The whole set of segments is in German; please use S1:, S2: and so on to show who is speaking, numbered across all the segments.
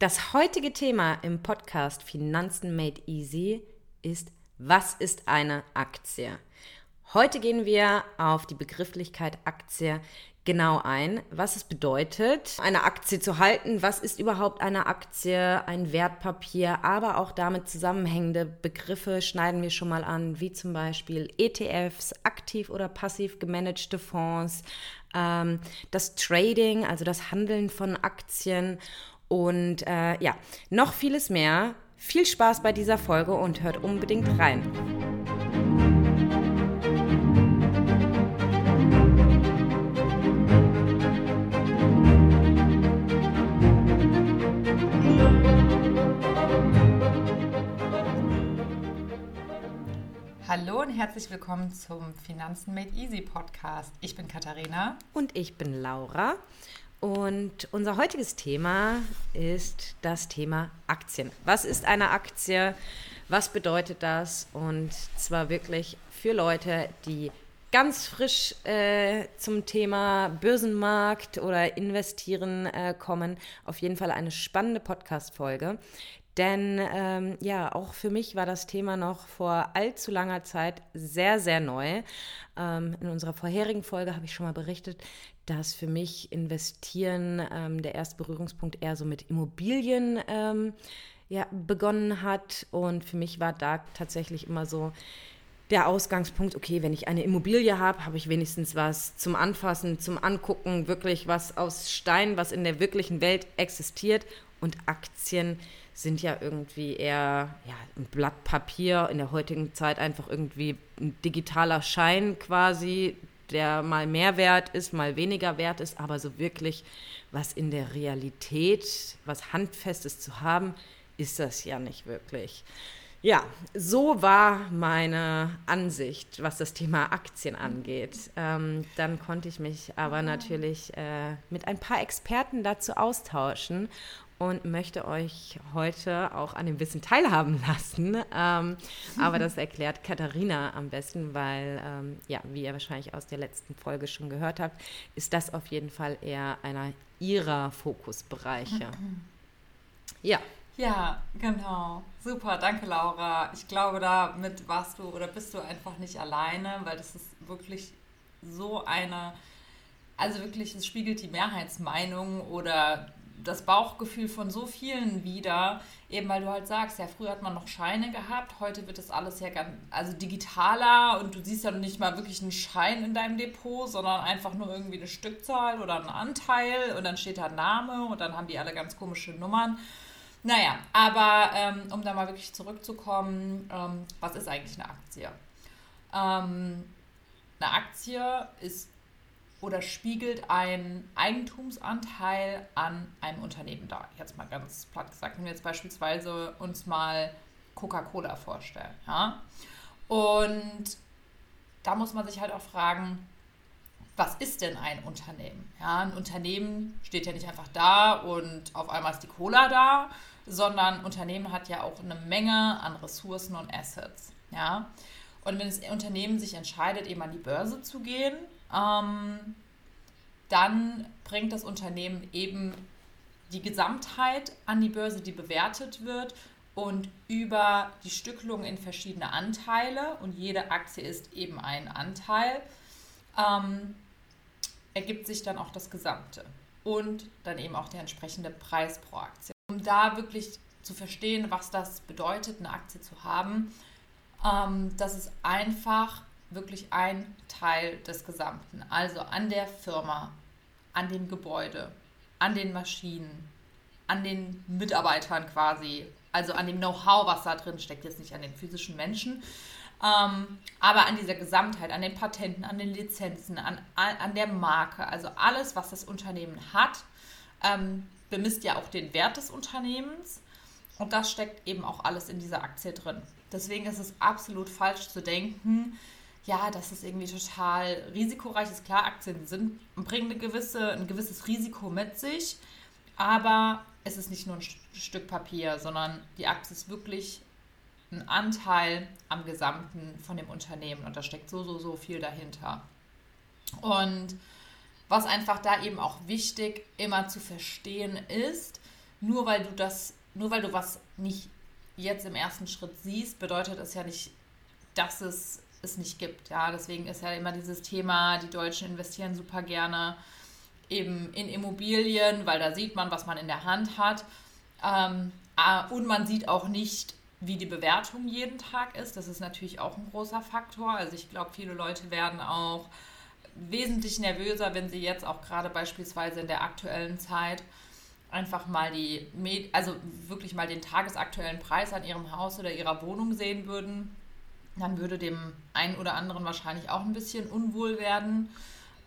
S1: Das heutige Thema im Podcast Finanzen Made Easy ist, was ist eine Aktie? Heute gehen wir auf die Begrifflichkeit Aktie genau ein, was es bedeutet, eine Aktie zu halten, was ist überhaupt eine Aktie, ein Wertpapier, aber auch damit zusammenhängende Begriffe schneiden wir schon mal an, wie zum Beispiel ETFs, aktiv oder passiv gemanagte Fonds, ähm, das Trading, also das Handeln von Aktien und äh, ja, noch vieles mehr. Viel Spaß bei dieser Folge und hört unbedingt rein.
S2: Hallo und herzlich willkommen zum Finanzen Made Easy Podcast. Ich bin Katharina.
S1: Und ich bin Laura. Und unser heutiges Thema ist das Thema Aktien. Was ist eine Aktie? Was bedeutet das? Und zwar wirklich für Leute, die ganz frisch äh, zum Thema Börsenmarkt oder Investieren äh, kommen. Auf jeden Fall eine spannende Podcast-Folge. Denn ähm, ja, auch für mich war das Thema noch vor allzu langer Zeit sehr, sehr neu. Ähm, in unserer vorherigen Folge habe ich schon mal berichtet, dass für mich Investieren ähm, der erste Berührungspunkt eher so mit Immobilien ähm, ja, begonnen hat. Und für mich war da tatsächlich immer so der Ausgangspunkt, okay, wenn ich eine Immobilie habe, habe ich wenigstens was zum Anfassen, zum Angucken, wirklich was aus Stein, was in der wirklichen Welt existiert. Und Aktien sind ja irgendwie eher ja, ein Blatt Papier, in der heutigen Zeit einfach irgendwie ein digitaler Schein quasi, der mal mehr wert ist, mal weniger wert ist, aber so wirklich was in der Realität, was Handfestes zu haben, ist das ja nicht wirklich. Ja, so war meine Ansicht, was das Thema Aktien angeht. Ähm, dann konnte ich mich aber natürlich äh, mit ein paar Experten dazu austauschen und möchte euch heute auch an dem Wissen teilhaben lassen. Ähm, aber das erklärt Katharina am besten, weil, ähm, ja, wie ihr wahrscheinlich aus der letzten Folge schon gehört habt, ist das auf jeden Fall eher einer ihrer Fokusbereiche.
S2: Ja. Ja, genau. Super, danke Laura. Ich glaube, damit warst du oder bist du einfach nicht alleine, weil das ist wirklich so eine, also wirklich, es spiegelt die Mehrheitsmeinung oder das Bauchgefühl von so vielen wieder, eben weil du halt sagst, ja, früher hat man noch Scheine gehabt, heute wird das alles ja ganz, also digitaler und du siehst ja nicht mal wirklich einen Schein in deinem Depot, sondern einfach nur irgendwie eine Stückzahl oder einen Anteil und dann steht da Name und dann haben die alle ganz komische Nummern. Naja, aber ähm, um da mal wirklich zurückzukommen, ähm, was ist eigentlich eine Aktie? Ähm, eine Aktie ist oder spiegelt ein Eigentumsanteil an einem Unternehmen dar. Jetzt mal ganz platt gesagt, wenn wir jetzt beispielsweise uns mal Coca-Cola vorstellen. Ja? Und da muss man sich halt auch fragen, was ist denn ein Unternehmen? Ja, ein Unternehmen steht ja nicht einfach da und auf einmal ist die Cola da, sondern ein Unternehmen hat ja auch eine Menge an Ressourcen und Assets. Ja? Und wenn das Unternehmen sich entscheidet, eben an die Börse zu gehen, ähm, dann bringt das Unternehmen eben die Gesamtheit an die Börse, die bewertet wird und über die Stückelung in verschiedene Anteile und jede Aktie ist eben ein Anteil, ähm, ergibt sich dann auch das Gesamte und dann eben auch der entsprechende Preis pro Aktie. Um da wirklich zu verstehen, was das bedeutet, eine Aktie zu haben, ähm, das ist einfach wirklich ein Teil des Gesamten. Also an der Firma, an dem Gebäude, an den Maschinen, an den Mitarbeitern quasi, also an dem Know-how, was da drin steckt, jetzt nicht an den physischen Menschen, ähm, aber an dieser Gesamtheit, an den Patenten, an den Lizenzen, an, an der Marke, also alles, was das Unternehmen hat, ähm, bemisst ja auch den Wert des Unternehmens und das steckt eben auch alles in dieser Aktie drin. Deswegen ist es absolut falsch zu denken, ja, das ist irgendwie total risikoreich ist. Klar, Aktien sind, bringen eine gewisse, ein gewisses Risiko mit sich, aber es ist nicht nur ein Stück Papier, sondern die Aktie ist wirklich ein Anteil am Gesamten von dem Unternehmen und da steckt so, so, so viel dahinter. Und was einfach da eben auch wichtig immer zu verstehen ist, nur weil du das, nur weil du was nicht jetzt im ersten Schritt siehst, bedeutet es ja nicht, dass es es nicht gibt. Ja, deswegen ist ja immer dieses Thema, die Deutschen investieren super gerne eben in Immobilien, weil da sieht man, was man in der Hand hat. Ähm, und man sieht auch nicht, wie die Bewertung jeden Tag ist. Das ist natürlich auch ein großer Faktor. Also ich glaube, viele Leute werden auch wesentlich nervöser, wenn sie jetzt auch gerade beispielsweise in der aktuellen Zeit einfach mal die, also wirklich mal den tagesaktuellen Preis an ihrem Haus oder ihrer Wohnung sehen würden, dann würde dem einen oder anderen wahrscheinlich auch ein bisschen unwohl werden.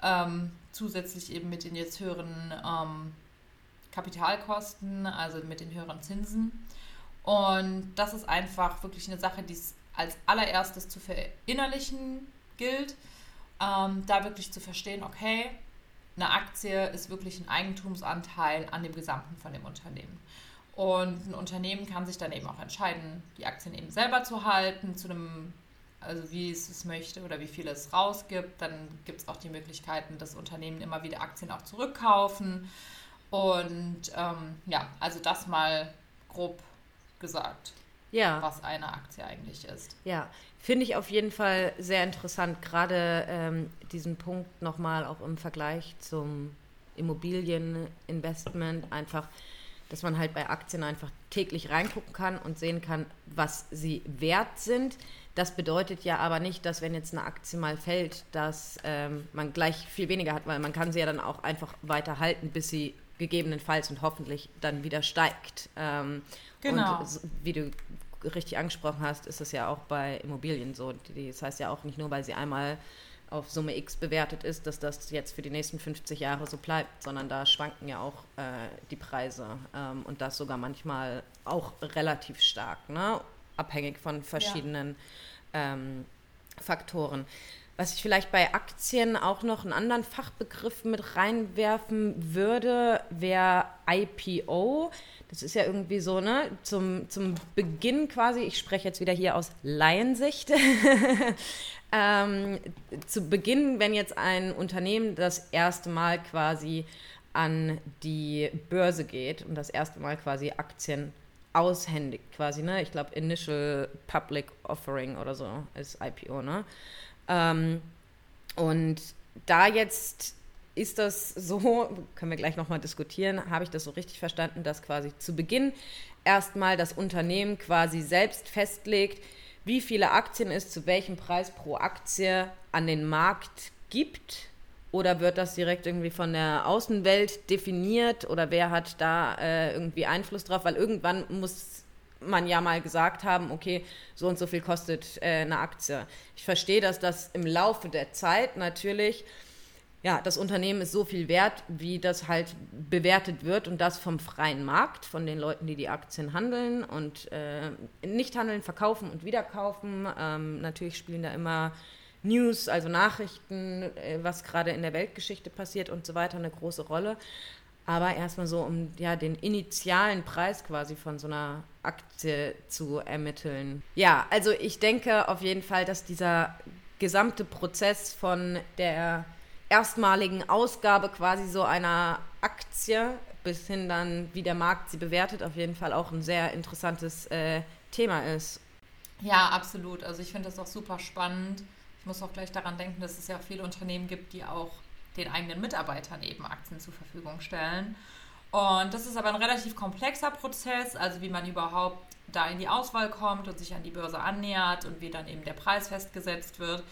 S2: Ähm, zusätzlich eben mit den jetzt höheren ähm, Kapitalkosten, also mit den höheren Zinsen. Und das ist einfach wirklich eine Sache, die es als allererstes zu verinnerlichen gilt. Ähm, da wirklich zu verstehen, okay, eine Aktie ist wirklich ein Eigentumsanteil an dem Gesamten von dem Unternehmen. Und ein Unternehmen kann sich dann eben auch entscheiden, die Aktien eben selber zu halten, zu einem, also wie es es möchte oder wie viel es rausgibt. Dann gibt es auch die Möglichkeiten, dass Unternehmen immer wieder Aktien auch zurückkaufen. Und ähm, ja, also das mal grob gesagt, ja. was eine Aktie eigentlich ist.
S1: Ja, finde ich auf jeden Fall sehr interessant, gerade ähm, diesen Punkt nochmal auch im Vergleich zum Immobilieninvestment einfach dass man halt bei Aktien einfach täglich reingucken kann und sehen kann, was sie wert sind. Das bedeutet ja aber nicht, dass wenn jetzt eine Aktie mal fällt, dass ähm, man gleich viel weniger hat, weil man kann sie ja dann auch einfach weiter halten, bis sie gegebenenfalls und hoffentlich dann wieder steigt. Ähm, genau. Und wie du richtig angesprochen hast, ist es ja auch bei Immobilien so. Das heißt ja auch nicht nur, weil sie einmal auf Summe X bewertet ist, dass das jetzt für die nächsten 50 Jahre so bleibt, sondern da schwanken ja auch äh, die Preise ähm, und das sogar manchmal auch relativ stark, ne? abhängig von verschiedenen ja. ähm, Faktoren. Was ich vielleicht bei Aktien auch noch einen anderen Fachbegriff mit reinwerfen würde, wäre IPO. Das ist ja irgendwie so, ne, zum, zum Beginn quasi, ich spreche jetzt wieder hier aus Laiensicht, ähm, zu Beginn, wenn jetzt ein Unternehmen das erste Mal quasi an die Börse geht und das erste Mal quasi Aktien aushändigt, quasi, ne? Ich glaube, Initial Public Offering oder so ist IPO, ne? Ähm, und da jetzt ist das so, können wir gleich nochmal diskutieren, habe ich das so richtig verstanden, dass quasi zu Beginn erstmal das Unternehmen quasi selbst festlegt, wie viele Aktien es zu welchem Preis pro Aktie an den Markt gibt? Oder wird das direkt irgendwie von der Außenwelt definiert? Oder wer hat da äh, irgendwie Einfluss drauf? Weil irgendwann muss man ja mal gesagt haben, okay, so und so viel kostet äh, eine Aktie. Ich verstehe, dass das im Laufe der Zeit natürlich ja, das Unternehmen ist so viel wert, wie das halt bewertet wird und das vom freien Markt, von den Leuten, die die Aktien handeln und äh, nicht handeln, verkaufen und wiederkaufen. Ähm, natürlich spielen da immer News, also Nachrichten, äh, was gerade in der Weltgeschichte passiert und so weiter, eine große Rolle. Aber erstmal so, um ja den initialen Preis quasi von so einer Aktie zu ermitteln. Ja, also ich denke auf jeden Fall, dass dieser gesamte Prozess von der erstmaligen Ausgabe quasi so einer Aktie bis hin dann, wie der Markt sie bewertet, auf jeden Fall auch ein sehr interessantes äh, Thema ist.
S2: Ja, absolut. Also ich finde das auch super spannend. Ich muss auch gleich daran denken, dass es ja viele Unternehmen gibt, die auch den eigenen Mitarbeitern eben Aktien zur Verfügung stellen. Und das ist aber ein relativ komplexer Prozess, also wie man überhaupt da in die Auswahl kommt und sich an die Börse annähert und wie dann eben der Preis festgesetzt wird.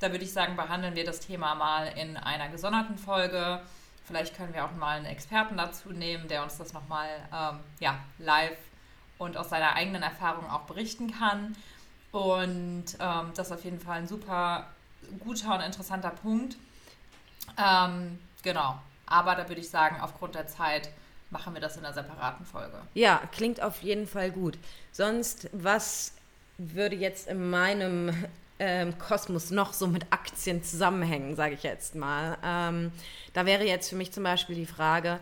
S2: Da würde ich sagen, behandeln wir das Thema mal in einer gesonderten Folge. Vielleicht können wir auch mal einen Experten dazu nehmen, der uns das nochmal ähm, ja, live und aus seiner eigenen Erfahrung auch berichten kann. Und ähm, das ist auf jeden Fall ein super guter und interessanter Punkt. Ähm, genau. Aber da würde ich sagen, aufgrund der Zeit machen wir das in einer separaten Folge.
S1: Ja, klingt auf jeden Fall gut. Sonst, was würde jetzt in meinem ähm, Kosmos noch so mit Aktien zusammenhängen, sage ich jetzt mal. Ähm, da wäre jetzt für mich zum Beispiel die Frage,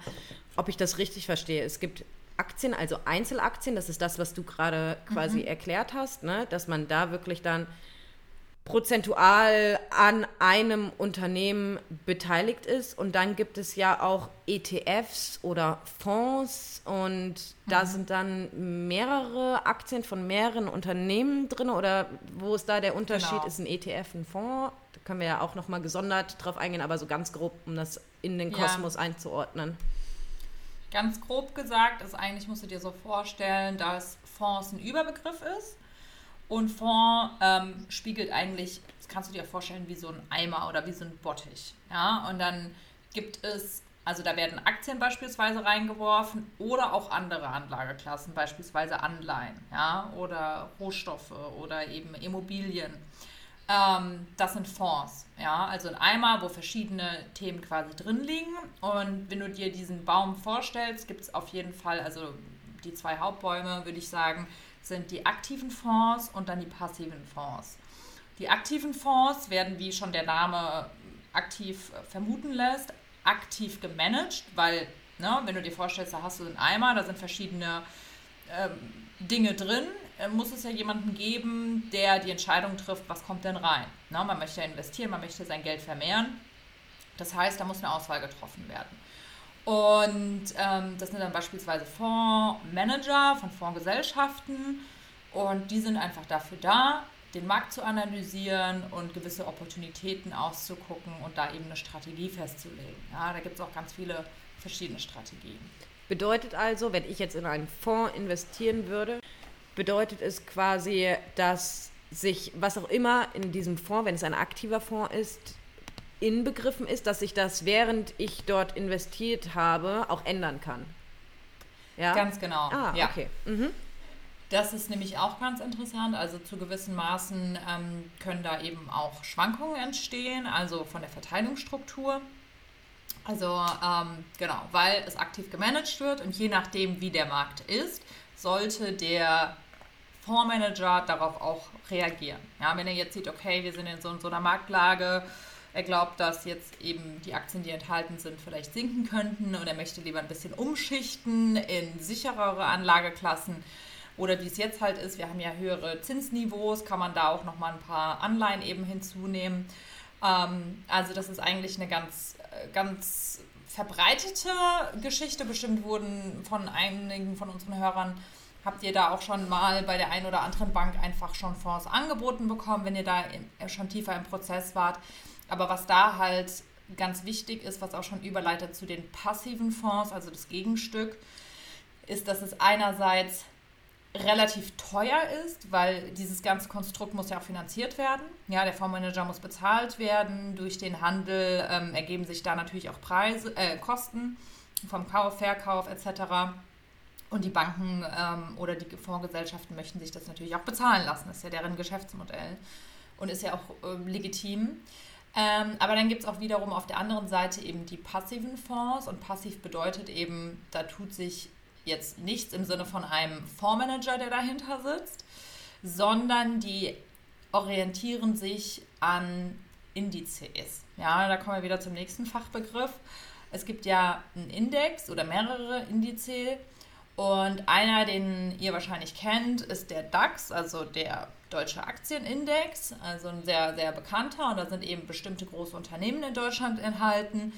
S1: ob ich das richtig verstehe. Es gibt Aktien, also Einzelaktien, das ist das, was du gerade quasi mhm. erklärt hast, ne? dass man da wirklich dann prozentual an einem Unternehmen beteiligt ist. Und dann gibt es ja auch ETFs oder Fonds und mhm. da sind dann mehrere Aktien von mehreren Unternehmen drin. Oder wo ist da der Unterschied? Genau. Ist ein ETF ein Fonds? Da können wir ja auch nochmal gesondert drauf eingehen, aber so ganz grob, um das in den Kosmos ja. einzuordnen.
S2: Ganz grob gesagt ist eigentlich, musst du dir so vorstellen, dass Fonds ein Überbegriff ist und Fond ähm, spiegelt eigentlich, das kannst du dir vorstellen, wie so ein Eimer oder wie so ein Bottich. Ja? Und dann gibt es, also da werden Aktien beispielsweise reingeworfen oder auch andere Anlageklassen, beispielsweise Anleihen ja? oder Rohstoffe oder eben Immobilien. Ähm, das sind Fonds, ja, also ein Eimer, wo verschiedene Themen quasi drin liegen. Und wenn du dir diesen Baum vorstellst, gibt es auf jeden Fall, also die zwei Hauptbäume, würde ich sagen, sind die aktiven Fonds und dann die passiven Fonds. Die aktiven Fonds werden, wie schon der Name aktiv vermuten lässt, aktiv gemanagt, weil, ne, wenn du dir vorstellst, da hast du einen Eimer, da sind verschiedene ähm, Dinge drin, äh, muss es ja jemanden geben, der die Entscheidung trifft, was kommt denn rein. Ne, man möchte ja investieren, man möchte sein Geld vermehren. Das heißt, da muss eine Auswahl getroffen werden. Und ähm, das sind dann beispielsweise Fondsmanager von Fondsgesellschaften. Und die sind einfach dafür da, den Markt zu analysieren und gewisse Opportunitäten auszugucken und da eben eine Strategie festzulegen. Ja, da gibt es auch ganz viele verschiedene Strategien.
S1: Bedeutet also, wenn ich jetzt in einen Fonds investieren würde, bedeutet es quasi, dass sich was auch immer in diesem Fonds, wenn es ein aktiver Fonds ist, inbegriffen ist, dass sich das, während ich dort investiert habe, auch ändern kann.
S2: Ja? Ganz genau.
S1: Ah, ja. okay. Mhm.
S2: Das ist nämlich auch ganz interessant. Also zu gewissen Maßen ähm, können da eben auch Schwankungen entstehen, also von der Verteilungsstruktur. Also ähm, genau, weil es aktiv gemanagt wird und je nachdem, wie der Markt ist, sollte der Fondsmanager darauf auch reagieren. Ja, wenn er jetzt sieht, okay, wir sind in so, in so einer Marktlage, er glaubt, dass jetzt eben die Aktien, die enthalten sind, vielleicht sinken könnten und er möchte lieber ein bisschen umschichten in sicherere Anlageklassen. Oder wie es jetzt halt ist, wir haben ja höhere Zinsniveaus, kann man da auch nochmal ein paar Anleihen eben hinzunehmen. Ähm, also das ist eigentlich eine ganz, ganz verbreitete Geschichte. Bestimmt wurden von einigen von unseren Hörern habt ihr da auch schon mal bei der einen oder anderen Bank einfach schon Fonds angeboten bekommen, wenn ihr da schon tiefer im Prozess wart. Aber was da halt ganz wichtig ist, was auch schon überleitet zu den passiven Fonds, also das Gegenstück, ist, dass es einerseits relativ teuer ist, weil dieses ganze Konstrukt muss ja auch finanziert werden. Ja, der Fondsmanager muss bezahlt werden. Durch den Handel ähm, ergeben sich da natürlich auch Preise, äh, Kosten vom Kauf, Verkauf etc. Und die Banken ähm, oder die Fondsgesellschaften möchten sich das natürlich auch bezahlen lassen. Das ist ja deren Geschäftsmodell und ist ja auch äh, legitim. Ähm, aber dann gibt es auch wiederum auf der anderen Seite eben die passiven Fonds. Und passiv bedeutet eben, da tut sich jetzt nichts im Sinne von einem Fondsmanager, der dahinter sitzt, sondern die orientieren sich an Indizes. Ja, da kommen wir wieder zum nächsten Fachbegriff. Es gibt ja einen Index oder mehrere Indizes. Und einer, den ihr wahrscheinlich kennt, ist der DAX, also der Deutsche Aktienindex, also ein sehr, sehr bekannter. Und da sind eben bestimmte große Unternehmen in Deutschland enthalten.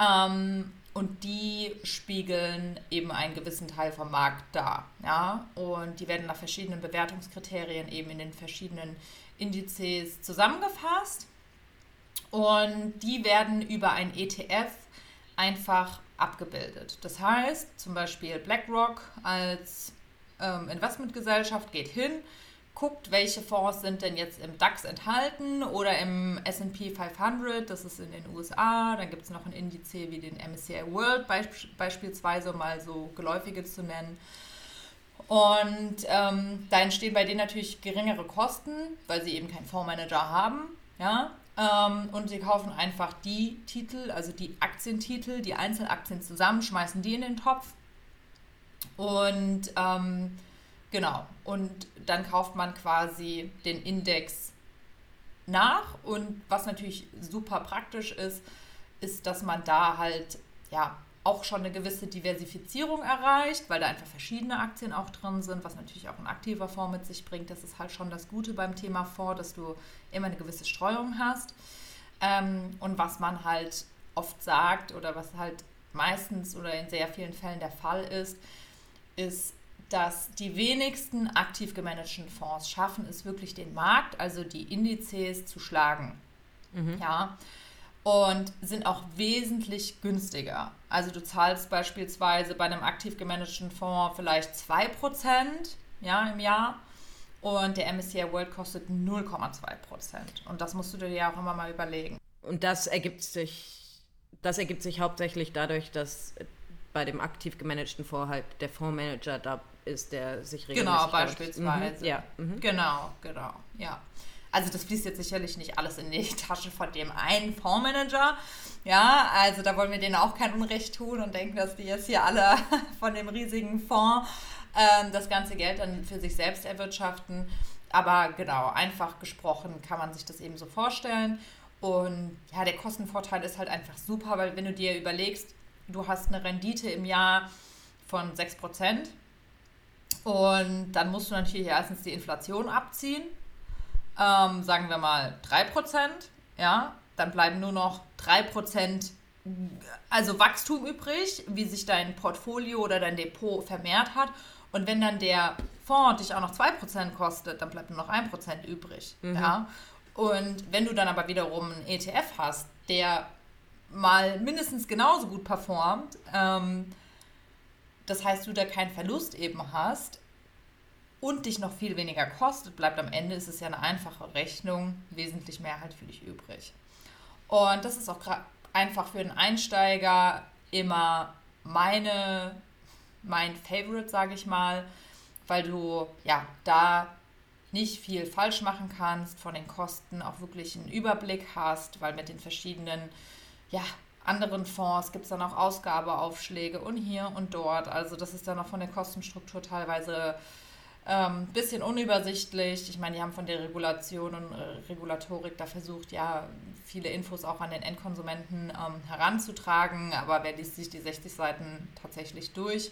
S2: Ähm, und die spiegeln eben einen gewissen Teil vom Markt dar. Ja? Und die werden nach verschiedenen Bewertungskriterien eben in den verschiedenen Indizes zusammengefasst. Und die werden über ein ETF einfach abgebildet. Das heißt, zum Beispiel BlackRock als ähm, Investmentgesellschaft geht hin, guckt, welche Fonds sind denn jetzt im DAX enthalten oder im SP 500, das ist in den USA. Dann gibt es noch ein Indiz wie den MSCI World beisp beispielsweise, um mal so geläufige zu nennen. Und ähm, da entstehen bei denen natürlich geringere Kosten, weil sie eben keinen Fondsmanager haben. Ja? Ähm, und sie kaufen einfach die Titel, also die Aktientitel, die Einzelaktien zusammen, schmeißen die in den Topf. Und ähm, Genau. Und dann kauft man quasi den Index nach. Und was natürlich super praktisch ist, ist, dass man da halt ja auch schon eine gewisse Diversifizierung erreicht, weil da einfach verschiedene Aktien auch drin sind, was natürlich auch ein aktiver Fonds mit sich bringt. Das ist halt schon das Gute beim Thema Fonds, dass du immer eine gewisse Streuung hast. Ähm, und was man halt oft sagt oder was halt meistens oder in sehr vielen Fällen der Fall ist, ist, dass die wenigsten aktiv gemanagten Fonds schaffen es wirklich den Markt, also die Indizes zu schlagen. Mhm. Ja und sind auch wesentlich günstiger. Also du zahlst beispielsweise bei einem aktiv gemanagten Fonds vielleicht 2% ja, im Jahr und der MSCI World kostet 0,2%. Und das musst du dir ja auch immer mal überlegen.
S1: Und das ergibt sich, das ergibt sich hauptsächlich dadurch, dass bei dem aktiv gemanagten Fonds halt der Fondsmanager da ist, der sich
S2: regelmäßig... Genau, beispielsweise. Mhm, ja. Mhm. Genau, genau, ja. Also das fließt jetzt sicherlich nicht alles in die Tasche von dem einen Fondsmanager. Ja, also da wollen wir denen auch kein Unrecht tun und denken, dass die jetzt hier alle von dem riesigen Fonds ähm, das ganze Geld dann für sich selbst erwirtschaften. Aber genau, einfach gesprochen kann man sich das eben so vorstellen. Und ja, der Kostenvorteil ist halt einfach super, weil wenn du dir überlegst, du hast eine Rendite im Jahr von 6% und dann musst du natürlich erstens die Inflation abziehen ähm, sagen wir mal 3%, ja, dann bleiben nur noch 3% also Wachstum übrig, wie sich dein Portfolio oder dein Depot vermehrt hat. Und wenn dann der Fonds dich auch noch 2% kostet, dann bleibt nur noch 1% übrig. Mhm. Ja? Und wenn du dann aber wiederum einen ETF hast, der mal mindestens genauso gut performt, ähm, das heißt, du da keinen Verlust eben hast, und dich noch viel weniger kostet, bleibt am Ende, ist es ja eine einfache Rechnung, wesentlich mehr halt für dich übrig. Und das ist auch einfach für einen Einsteiger immer meine, mein Favorite, sage ich mal, weil du ja da nicht viel falsch machen kannst, von den Kosten auch wirklich einen Überblick hast, weil mit den verschiedenen ja, anderen Fonds gibt es dann auch Ausgabeaufschläge und hier und dort. Also das ist dann auch von der Kostenstruktur teilweise ähm, bisschen unübersichtlich. Ich meine, die haben von der Regulation und äh, Regulatorik da versucht, ja, viele Infos auch an den Endkonsumenten ähm, heranzutragen, aber wer liest sich die 60 Seiten tatsächlich durch?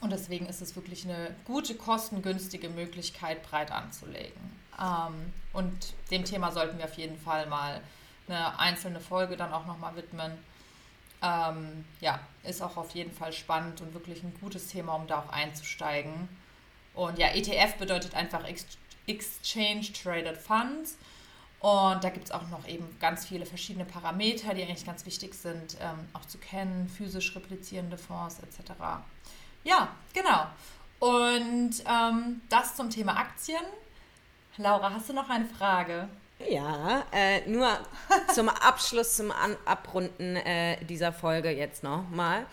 S2: Und deswegen ist es wirklich eine gute, kostengünstige Möglichkeit, breit anzulegen. Ähm, und dem Thema sollten wir auf jeden Fall mal eine einzelne Folge dann auch nochmal widmen. Ähm, ja, ist auch auf jeden Fall spannend und wirklich ein gutes Thema, um da auch einzusteigen. Und ja, ETF bedeutet einfach Exchange Traded Funds. Und da gibt es auch noch eben ganz viele verschiedene Parameter, die eigentlich ganz wichtig sind, ähm, auch zu kennen, physisch replizierende Fonds etc. Ja, genau. Und ähm, das zum Thema Aktien. Laura, hast du noch eine Frage?
S1: Ja, äh, nur zum Abschluss, zum An Abrunden äh, dieser Folge jetzt noch mal.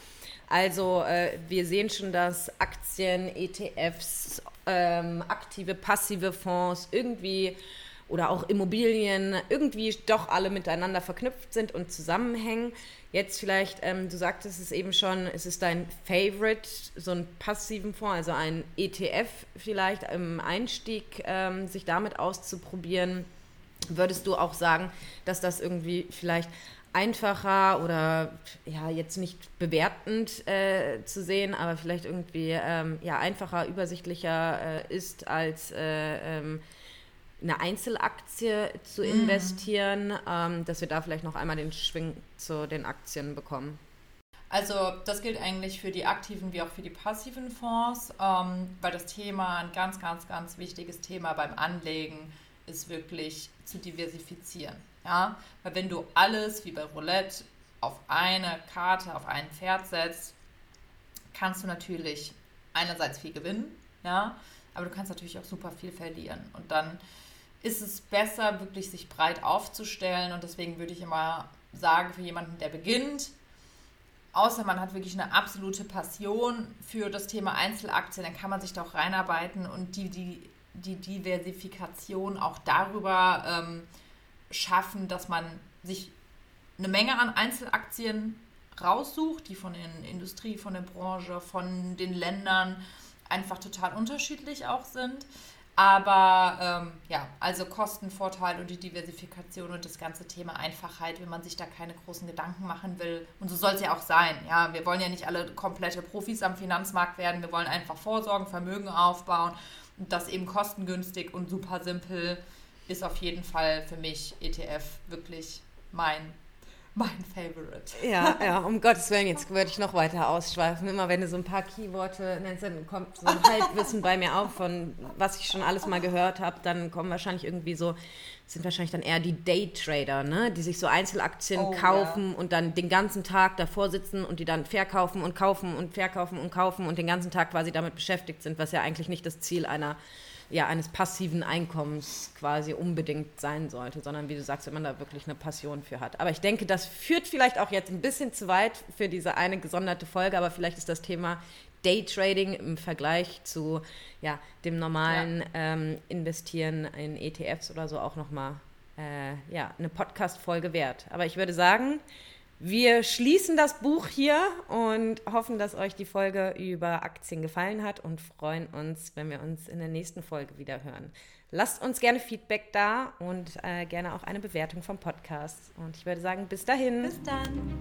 S1: Also äh, wir sehen schon, dass Aktien, ETFs, ähm, aktive, passive Fonds irgendwie oder auch Immobilien irgendwie doch alle miteinander verknüpft sind und zusammenhängen. Jetzt vielleicht, ähm, du sagtest es eben schon, es ist dein Favorite, so einen passiven Fonds, also ein ETF vielleicht im Einstieg, ähm, sich damit auszuprobieren. Würdest du auch sagen, dass das irgendwie vielleicht einfacher oder ja jetzt nicht bewertend äh, zu sehen, aber vielleicht irgendwie ähm, ja einfacher, übersichtlicher äh, ist als äh, ähm, eine Einzelaktie zu mhm. investieren, mhm. ähm, dass wir da vielleicht noch einmal den Schwing zu den Aktien bekommen.
S2: Also das gilt eigentlich für die aktiven wie auch für die passiven Fonds, ähm, weil das Thema ein ganz, ganz, ganz wichtiges Thema beim Anlegen ist wirklich zu diversifizieren. Ja? Weil wenn du alles wie bei Roulette auf eine Karte, auf ein Pferd setzt, kannst du natürlich einerseits viel gewinnen, ja, aber du kannst natürlich auch super viel verlieren. Und dann ist es besser, wirklich sich breit aufzustellen. Und deswegen würde ich immer sagen, für jemanden, der beginnt, außer man hat wirklich eine absolute Passion für das Thema Einzelaktien, dann kann man sich da auch reinarbeiten und die, die, die Diversifikation auch darüber ähm, schaffen, dass man sich eine Menge an Einzelaktien raussucht, die von der Industrie, von der Branche, von den Ländern einfach total unterschiedlich auch sind. Aber ähm, ja, also Kostenvorteil und die Diversifikation und das ganze Thema Einfachheit, wenn man sich da keine großen Gedanken machen will. Und so soll es ja auch sein. Ja, wir wollen ja nicht alle komplette Profis am Finanzmarkt werden. Wir wollen einfach vorsorgen, Vermögen aufbauen das eben kostengünstig und super simpel ist auf jeden Fall für mich ETF wirklich mein mein Favorite.
S1: Ja, ja, um Gottes Willen, jetzt würde ich noch weiter ausschweifen. Immer wenn du so ein paar Keyworte nennst, dann kommt so ein Halbwissen bei mir auf, von was ich schon alles mal gehört habe. Dann kommen wahrscheinlich irgendwie so, sind wahrscheinlich dann eher die Daytrader, ne? die sich so Einzelaktien oh, kaufen ja. und dann den ganzen Tag davor sitzen und die dann verkaufen und kaufen und verkaufen und kaufen und den ganzen Tag quasi damit beschäftigt sind, was ja eigentlich nicht das Ziel einer ja, eines passiven Einkommens quasi unbedingt sein sollte, sondern wie du sagst, wenn man da wirklich eine Passion für hat. Aber ich denke, das führt vielleicht auch jetzt ein bisschen zu weit für diese eine gesonderte Folge, aber vielleicht ist das Thema Daytrading im Vergleich zu ja, dem normalen ja. ähm, Investieren in ETFs oder so auch nochmal äh, ja, eine Podcast-Folge wert. Aber ich würde sagen, wir schließen das Buch hier und hoffen, dass euch die Folge über Aktien gefallen hat und freuen uns, wenn wir uns in der nächsten Folge wieder hören. Lasst uns gerne Feedback da und äh, gerne auch eine Bewertung vom Podcast. Und ich würde sagen, bis dahin.
S2: Bis dann.